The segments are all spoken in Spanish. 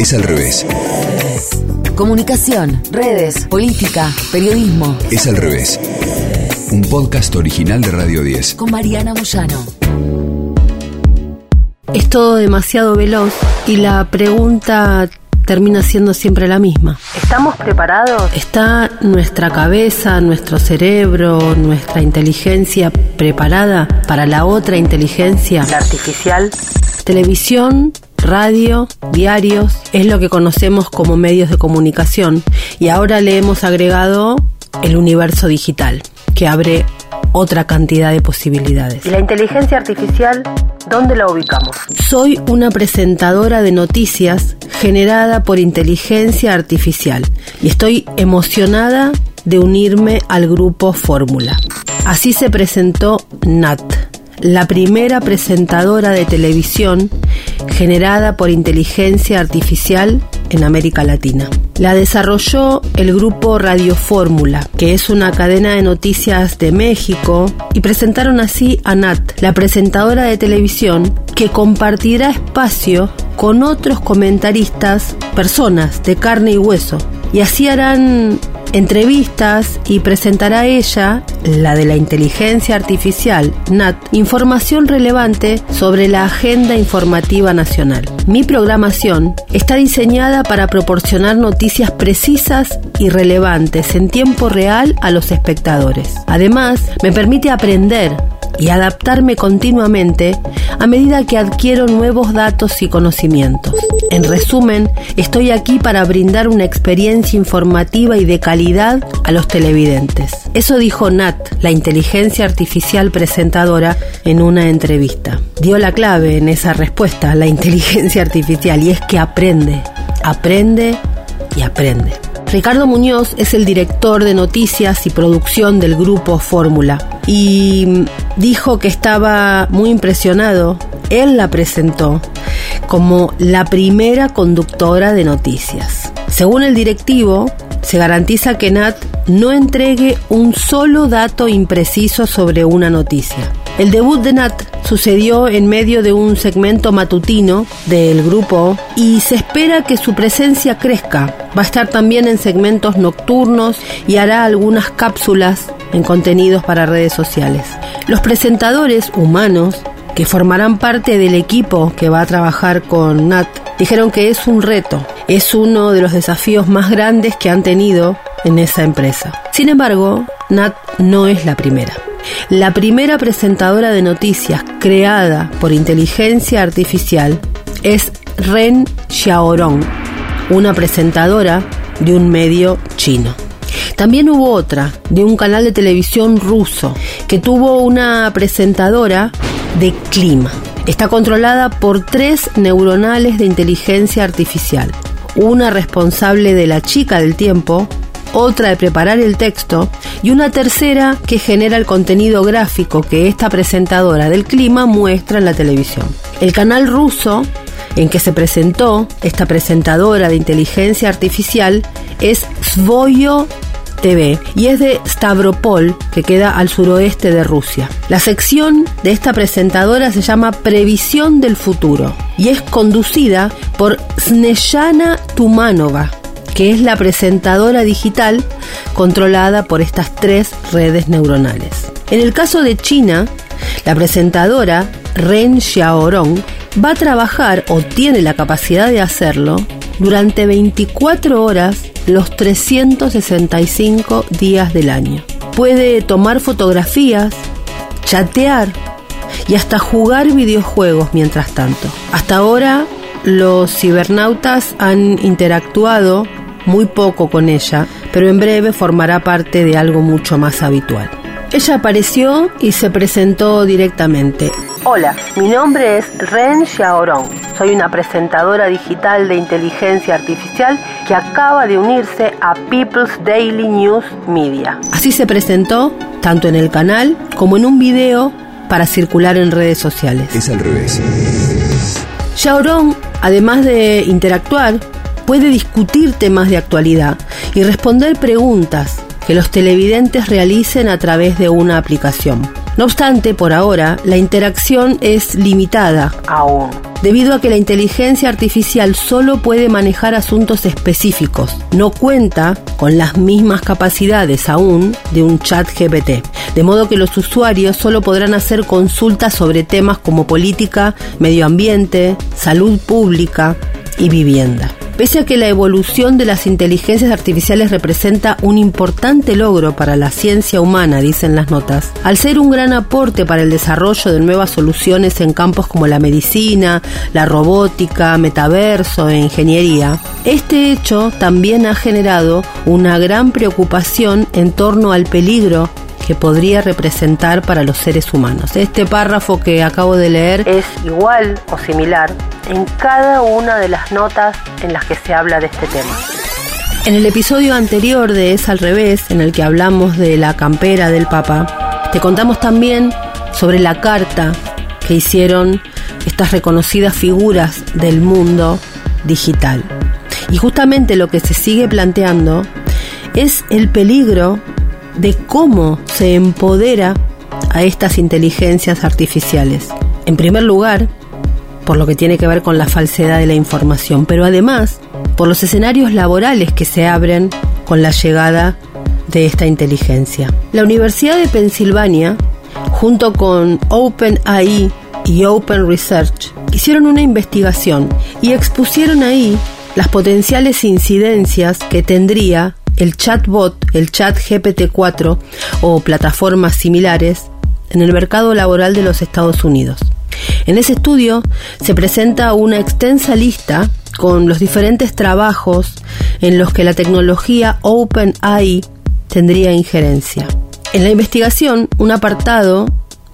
Es al revés. Comunicación, redes, política, periodismo. Es al revés. Un podcast original de Radio 10. Con Mariana Moyano. Es todo demasiado veloz y la pregunta termina siendo siempre la misma. ¿Estamos preparados? ¿Está nuestra cabeza, nuestro cerebro, nuestra inteligencia preparada para la otra inteligencia? ¿La artificial? Televisión, radio, diarios, es lo que conocemos como medios de comunicación y ahora le hemos agregado el universo digital, que abre otra cantidad de posibilidades. ¿Y la inteligencia artificial dónde la ubicamos? Soy una presentadora de noticias generada por inteligencia artificial y estoy emocionada de unirme al grupo Fórmula. Así se presentó Nat, la primera presentadora de televisión generada por inteligencia artificial en América Latina. La desarrolló el grupo Radio Fórmula, que es una cadena de noticias de México, y presentaron así a Nat, la presentadora de televisión, que compartirá espacio con otros comentaristas, personas de carne y hueso, y así harán entrevistas y presentará ella, la de la inteligencia artificial, NAT, información relevante sobre la agenda informativa nacional. Mi programación está diseñada para proporcionar noticias precisas y relevantes en tiempo real a los espectadores. Además, me permite aprender y adaptarme continuamente a medida que adquiero nuevos datos y conocimientos. En resumen, estoy aquí para brindar una experiencia informativa y de calidad a los televidentes. Eso dijo Nat, la inteligencia artificial presentadora, en una entrevista. Dio la clave en esa respuesta, la inteligencia artificial, y es que aprende, aprende y aprende. Ricardo Muñoz es el director de noticias y producción del grupo Fórmula y dijo que estaba muy impresionado. Él la presentó como la primera conductora de noticias. Según el directivo, se garantiza que Nat no entregue un solo dato impreciso sobre una noticia. El debut de Nat sucedió en medio de un segmento matutino del grupo y se espera que su presencia crezca. Va a estar también en segmentos nocturnos y hará algunas cápsulas en contenidos para redes sociales. Los presentadores humanos que formarán parte del equipo que va a trabajar con Nat dijeron que es un reto, es uno de los desafíos más grandes que han tenido en esa empresa. Sin embargo, Nat no es la primera. La primera presentadora de noticias creada por inteligencia artificial es Ren Xiaorong, una presentadora de un medio chino. También hubo otra, de un canal de televisión ruso, que tuvo una presentadora de clima. Está controlada por tres neuronales de inteligencia artificial. Una responsable de la chica del tiempo, otra de preparar el texto y una tercera que genera el contenido gráfico que esta presentadora del clima muestra en la televisión. El canal ruso en que se presentó esta presentadora de inteligencia artificial es Svoyo Y es de Stavropol, que queda al suroeste de Rusia. La sección de esta presentadora se llama Previsión del Futuro y es conducida por Snejana Tumanova, que es la presentadora digital controlada por estas tres redes neuronales. En el caso de China, la presentadora Ren Xiaorong va a trabajar o tiene la capacidad de hacerlo durante 24 horas los 365 días del año. Puede tomar fotografías, chatear y hasta jugar videojuegos mientras tanto. Hasta ahora los cibernautas han interactuado muy poco con ella, pero en breve formará parte de algo mucho más habitual. Ella apareció y se presentó directamente. Hola, mi nombre es Ren Xiaorong. Soy una presentadora digital de inteligencia artificial que acaba de unirse a People's Daily News Media. Así se presentó tanto en el canal como en un video para circular en redes sociales. Es al revés. Además de interactuar, puede discutir temas de actualidad y responder preguntas que los televidentes realicen a través de una aplicación. No obstante, por ahora, la interacción es limitada aún debido a que la inteligencia artificial solo puede manejar asuntos específicos. No cuenta con las mismas capacidades aún de un chat GPT. De modo que los usuarios solo podrán hacer consultas sobre temas como política, medio ambiente, salud pública y vivienda. Pese a que la evolución de las inteligencias artificiales representa un importante logro para la ciencia humana, dicen las notas, al ser un gran aporte para el desarrollo de nuevas soluciones en campos como la medicina, la robótica, metaverso e ingeniería, este hecho también ha generado una gran preocupación en torno al peligro que podría representar para los seres humanos. Este párrafo que acabo de leer es igual o similar en cada una de las notas en las que se habla de este tema. En el episodio anterior de Es al revés, en el que hablamos de la campera del Papa, te contamos también sobre la carta que hicieron estas reconocidas figuras del mundo digital. Y justamente lo que se sigue planteando es el peligro de cómo se empodera a estas inteligencias artificiales. En primer lugar, por lo que tiene que ver con la falsedad de la información, pero además por los escenarios laborales que se abren con la llegada de esta inteligencia. La Universidad de Pensilvania, junto con OpenAI y Open Research, hicieron una investigación y expusieron ahí las potenciales incidencias que tendría el chatbot, el chat GPT-4 o plataformas similares en el mercado laboral de los Estados Unidos. En ese estudio se presenta una extensa lista con los diferentes trabajos en los que la tecnología OpenAI tendría injerencia. En la investigación, un apartado,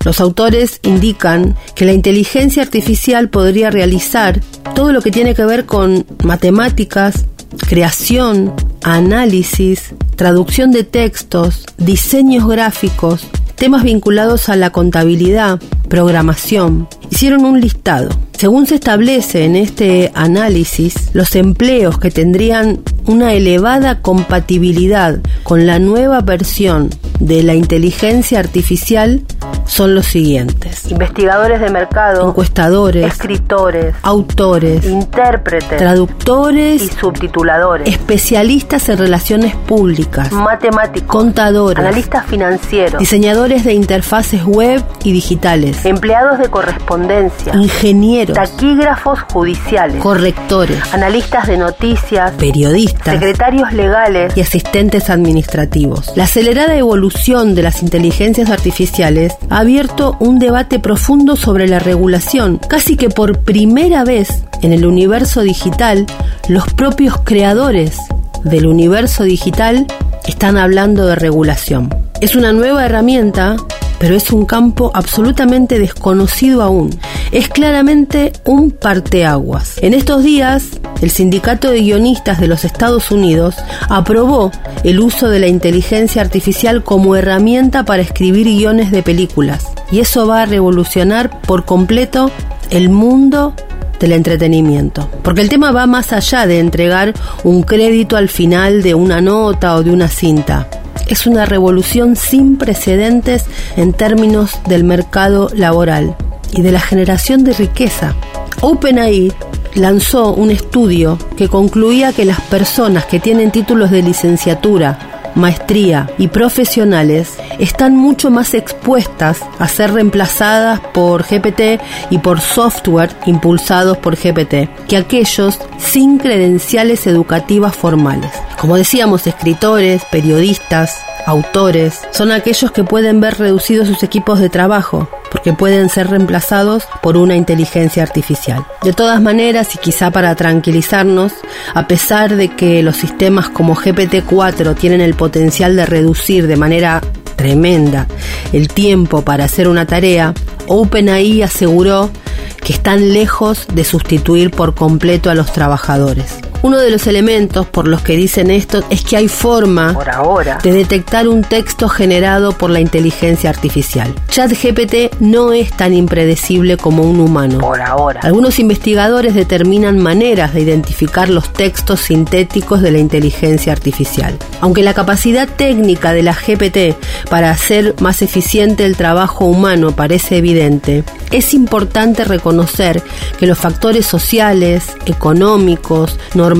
los autores indican que la inteligencia artificial podría realizar todo lo que tiene que ver con matemáticas, creación, análisis, traducción de textos, diseños gráficos, temas vinculados a la contabilidad, programación. Hicieron un listado. Según se establece en este análisis, los empleos que tendrían una elevada compatibilidad con la nueva versión de la inteligencia artificial son los siguientes. Investigadores de mercado, encuestadores, escritores, autores, intérpretes, traductores y subtituladores, especialistas en relaciones públicas, matemáticos, contadores, analistas financieros, diseñadores de interfaces web y digitales, empleados de correspondencia, ingenieros, taquígrafos judiciales, correctores, analistas de noticias, periodistas, secretarios legales y asistentes administrativos. La acelerada evolución de las inteligencias artificiales ha abierto un debate profundo sobre la regulación. Casi que por primera vez en el universo digital, los propios creadores del universo digital están hablando de regulación. Es una nueva herramienta pero es un campo absolutamente desconocido aún. Es claramente un parteaguas. En estos días, el Sindicato de Guionistas de los Estados Unidos aprobó el uso de la inteligencia artificial como herramienta para escribir guiones de películas. Y eso va a revolucionar por completo el mundo del entretenimiento. Porque el tema va más allá de entregar un crédito al final de una nota o de una cinta es una revolución sin precedentes en términos del mercado laboral y de la generación de riqueza. OpenAI lanzó un estudio que concluía que las personas que tienen títulos de licenciatura, maestría y profesionales están mucho más expuestas a ser reemplazadas por GPT y por software impulsados por GPT que aquellos sin credenciales educativas formales. Como decíamos, escritores, periodistas, autores, son aquellos que pueden ver reducidos sus equipos de trabajo, porque pueden ser reemplazados por una inteligencia artificial. De todas maneras, y quizá para tranquilizarnos, a pesar de que los sistemas como GPT-4 tienen el potencial de reducir de manera tremenda el tiempo para hacer una tarea, OpenAI aseguró que están lejos de sustituir por completo a los trabajadores. Uno de los elementos por los que dicen esto es que hay forma por ahora de detectar un texto generado por la inteligencia artificial. ChatGPT no es tan impredecible como un humano. por ahora. Algunos investigadores determinan maneras de identificar los textos sintéticos de la inteligencia artificial. Aunque la capacidad técnica de la GPT para hacer más eficiente el trabajo humano parece evidente, es importante reconocer que los factores sociales, económicos, normativos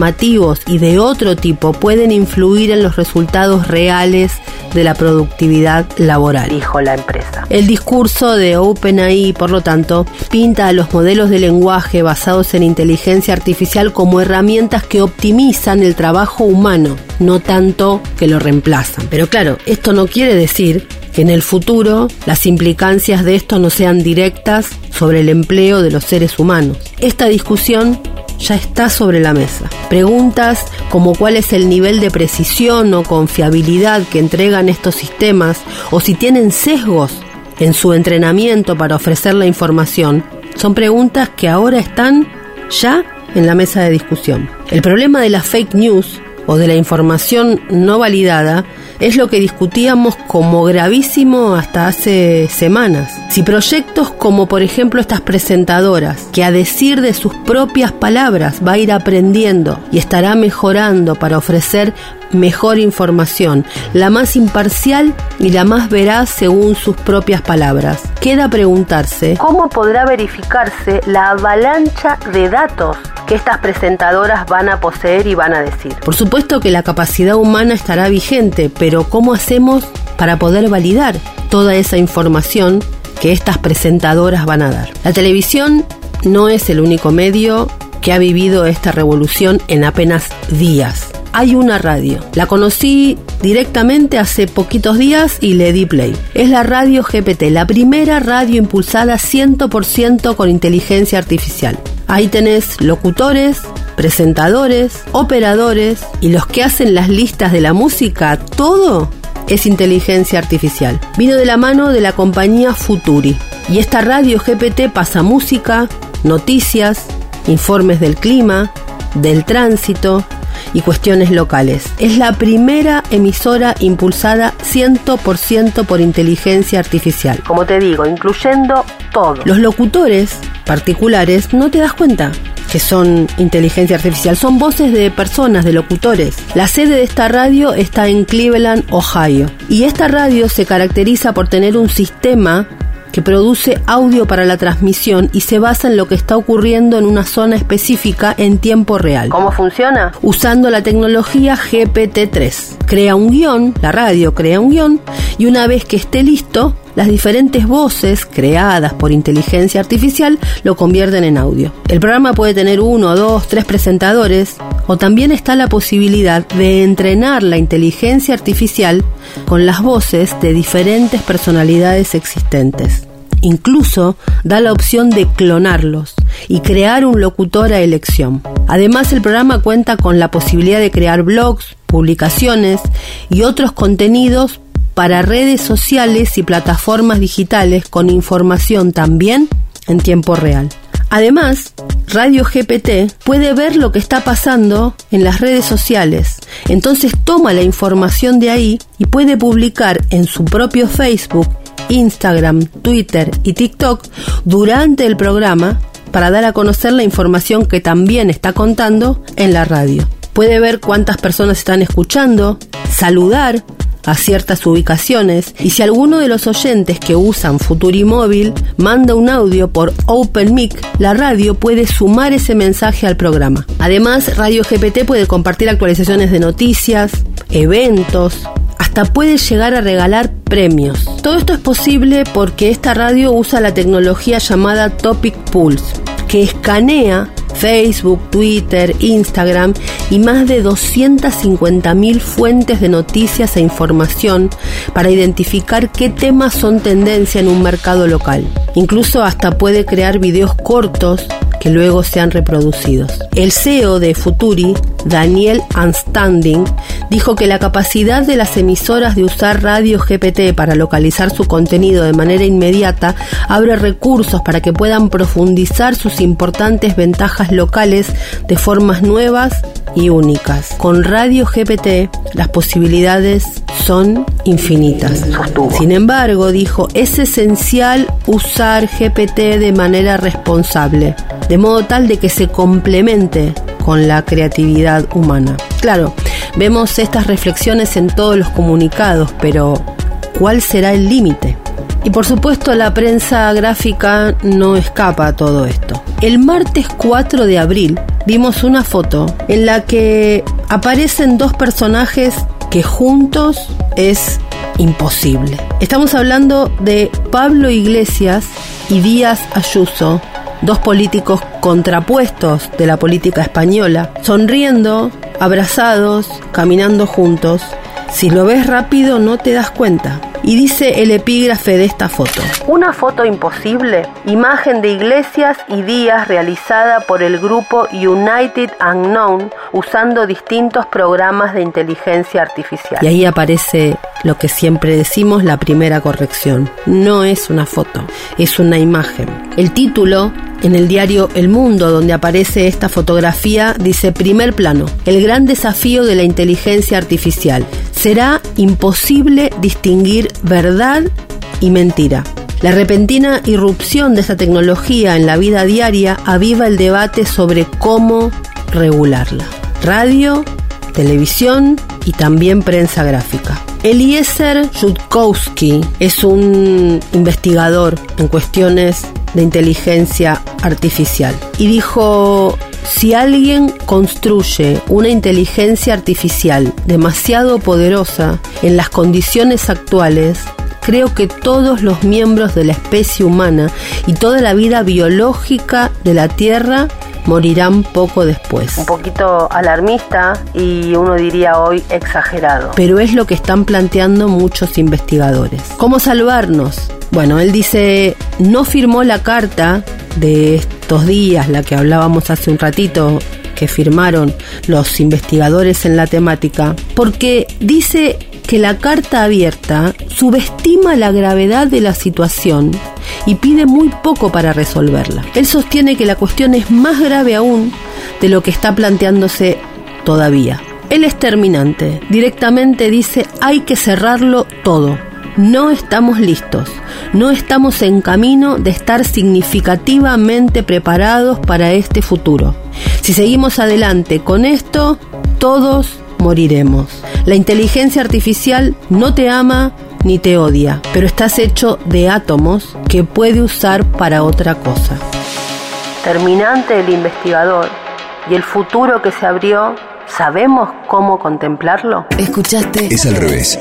y de otro tipo pueden influir en los resultados reales de la productividad laboral. Dijo la empresa. El discurso de OpenAI, por lo tanto, pinta a los modelos de lenguaje basados en inteligencia artificial como herramientas que optimizan el trabajo humano, no tanto que lo reemplazan. Pero claro, esto no quiere decir que en el futuro las implicancias de esto no sean directas sobre el empleo de los seres humanos. Esta discusión ya está sobre la mesa. Preguntas como cuál es el nivel de precisión o confiabilidad que entregan estos sistemas o si tienen sesgos en su entrenamiento para ofrecer la información son preguntas que ahora están ya en la mesa de discusión. El problema de las fake news o de la información no validada es lo que discutíamos como gravísimo hasta hace semanas. Si proyectos como por ejemplo estas presentadoras, que a decir de sus propias palabras va a ir aprendiendo y estará mejorando para ofrecer mejor información, la más imparcial y la más veraz según sus propias palabras. Queda preguntarse ¿Cómo podrá verificarse la avalancha de datos que estas presentadoras van a poseer y van a decir? Por supuesto que la capacidad humana estará vigente, pero ¿cómo hacemos para poder validar toda esa información que estas presentadoras van a dar? La televisión no es el único medio que ha vivido esta revolución en apenas días. Hay una radio. La conocí directamente hace poquitos días y le di play. Es la radio GPT, la primera radio impulsada 100% con inteligencia artificial. Ahí tenés locutores, presentadores, operadores y los que hacen las listas de la música, todo es inteligencia artificial. Vino de la mano de la compañía Futuri. Y esta radio GPT pasa música, noticias, informes del clima, del tránsito y cuestiones locales. Es la primera emisora impulsada 100% por inteligencia artificial. Como te digo, incluyendo todo. Los locutores particulares no te das cuenta que son inteligencia artificial, son voces de personas, de locutores. La sede de esta radio está en Cleveland, Ohio. Y esta radio se caracteriza por tener un sistema que produce audio para la transmisión y se basa en lo que está ocurriendo en una zona específica en tiempo real. ¿Cómo funciona? Usando la tecnología GPT-3. Crea un guion, la radio crea un guion, y una vez que esté listo, las diferentes voces creadas por inteligencia artificial lo convierten en audio. El programa puede tener uno, dos, tres presentadores o también está la posibilidad de entrenar la inteligencia artificial con las voces de diferentes personalidades existentes. Incluso da la opción de clonarlos y crear un locutor a elección. Además, el programa cuenta con la posibilidad de crear blogs, publicaciones y otros contenidos para redes sociales y plataformas digitales con información también en tiempo real. Además, Radio GPT puede ver lo que está pasando en las redes sociales. Entonces toma la información de ahí y puede publicar en su propio Facebook, Instagram, Twitter y TikTok durante el programa para dar a conocer la información que también está contando en la radio. Puede ver cuántas personas están escuchando, saludar a ciertas ubicaciones y si alguno de los oyentes que usan Futurimóvil manda un audio por OpenMic, la radio puede sumar ese mensaje al programa. Además, Radio GPT puede compartir actualizaciones de noticias, eventos, hasta puede llegar a regalar premios. Todo esto es posible porque esta radio usa la tecnología llamada Topic Pulse, que escanea Facebook, Twitter, Instagram y más de 250.000 fuentes de noticias e información para identificar qué temas son tendencia en un mercado local. Incluso hasta puede crear videos cortos que luego sean reproducidos. El CEO de Futuri, Daniel Anstanding, dijo que la capacidad de las emisoras de usar radio GPT para localizar su contenido de manera inmediata abre recursos para que puedan profundizar sus importantes ventajas locales de formas nuevas y únicas. Con Radio GPT las posibilidades son infinitas. Sin embargo, dijo, es esencial usar GPT de manera responsable, de modo tal de que se complemente con la creatividad humana. Claro, vemos estas reflexiones en todos los comunicados, pero ¿cuál será el límite? Y por supuesto la prensa gráfica no escapa a todo esto. El martes 4 de abril vimos una foto en la que aparecen dos personajes que juntos es imposible. Estamos hablando de Pablo Iglesias y Díaz Ayuso, dos políticos contrapuestos de la política española, sonriendo, abrazados, caminando juntos. Si lo ves rápido no te das cuenta. Y dice el epígrafe de esta foto. Una foto imposible, imagen de Iglesias y Díaz realizada por el grupo United Unknown usando distintos programas de inteligencia artificial. Y ahí aparece lo que siempre decimos, la primera corrección. No es una foto, es una imagen. El título en el diario El Mundo, donde aparece esta fotografía, dice primer plano, el gran desafío de la inteligencia artificial. Será imposible distinguir verdad y mentira. La repentina irrupción de esta tecnología en la vida diaria aviva el debate sobre cómo regularla. Radio, televisión y también prensa gráfica. Eliezer Jutkowski es un investigador en cuestiones de inteligencia artificial y dijo, si alguien construye una inteligencia artificial demasiado poderosa en las condiciones actuales, creo que todos los miembros de la especie humana y toda la vida biológica de la Tierra morirán poco después. Un poquito alarmista y uno diría hoy exagerado. Pero es lo que están planteando muchos investigadores. ¿Cómo salvarnos? Bueno, él dice, no firmó la carta de estos días, la que hablábamos hace un ratito, que firmaron los investigadores en la temática, porque dice que la carta abierta subestima la gravedad de la situación y pide muy poco para resolverla. Él sostiene que la cuestión es más grave aún de lo que está planteándose todavía. Él es terminante, directamente dice hay que cerrarlo todo. No estamos listos, no estamos en camino de estar significativamente preparados para este futuro. Si seguimos adelante con esto, todos moriremos. La inteligencia artificial no te ama ni te odia, pero estás hecho de átomos que puede usar para otra cosa. Terminante el investigador y el futuro que se abrió, ¿sabemos cómo contemplarlo? Escuchaste Es al revés.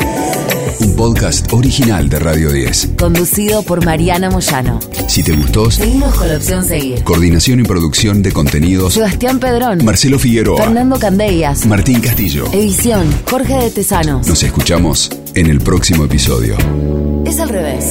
Un podcast original de Radio 10. conducido por Mariana Moyano. Si te gustó, Seguimos con la opción seguir. coordinación y producción de contenidos, Sebastián Pedrón. Marcelo Figueroa, Fernando Candellas. Martín Castillo. Edición Jorge de Tesanos. Nos escuchamos en el próximo episodio. Es al revés.